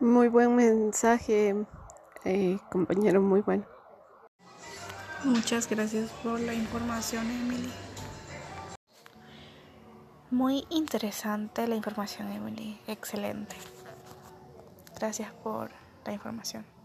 Muy buen mensaje, eh, compañero, muy bueno. Muchas gracias por la información, Emily. Muy interesante la información, Emily. Excelente. Gracias por la información.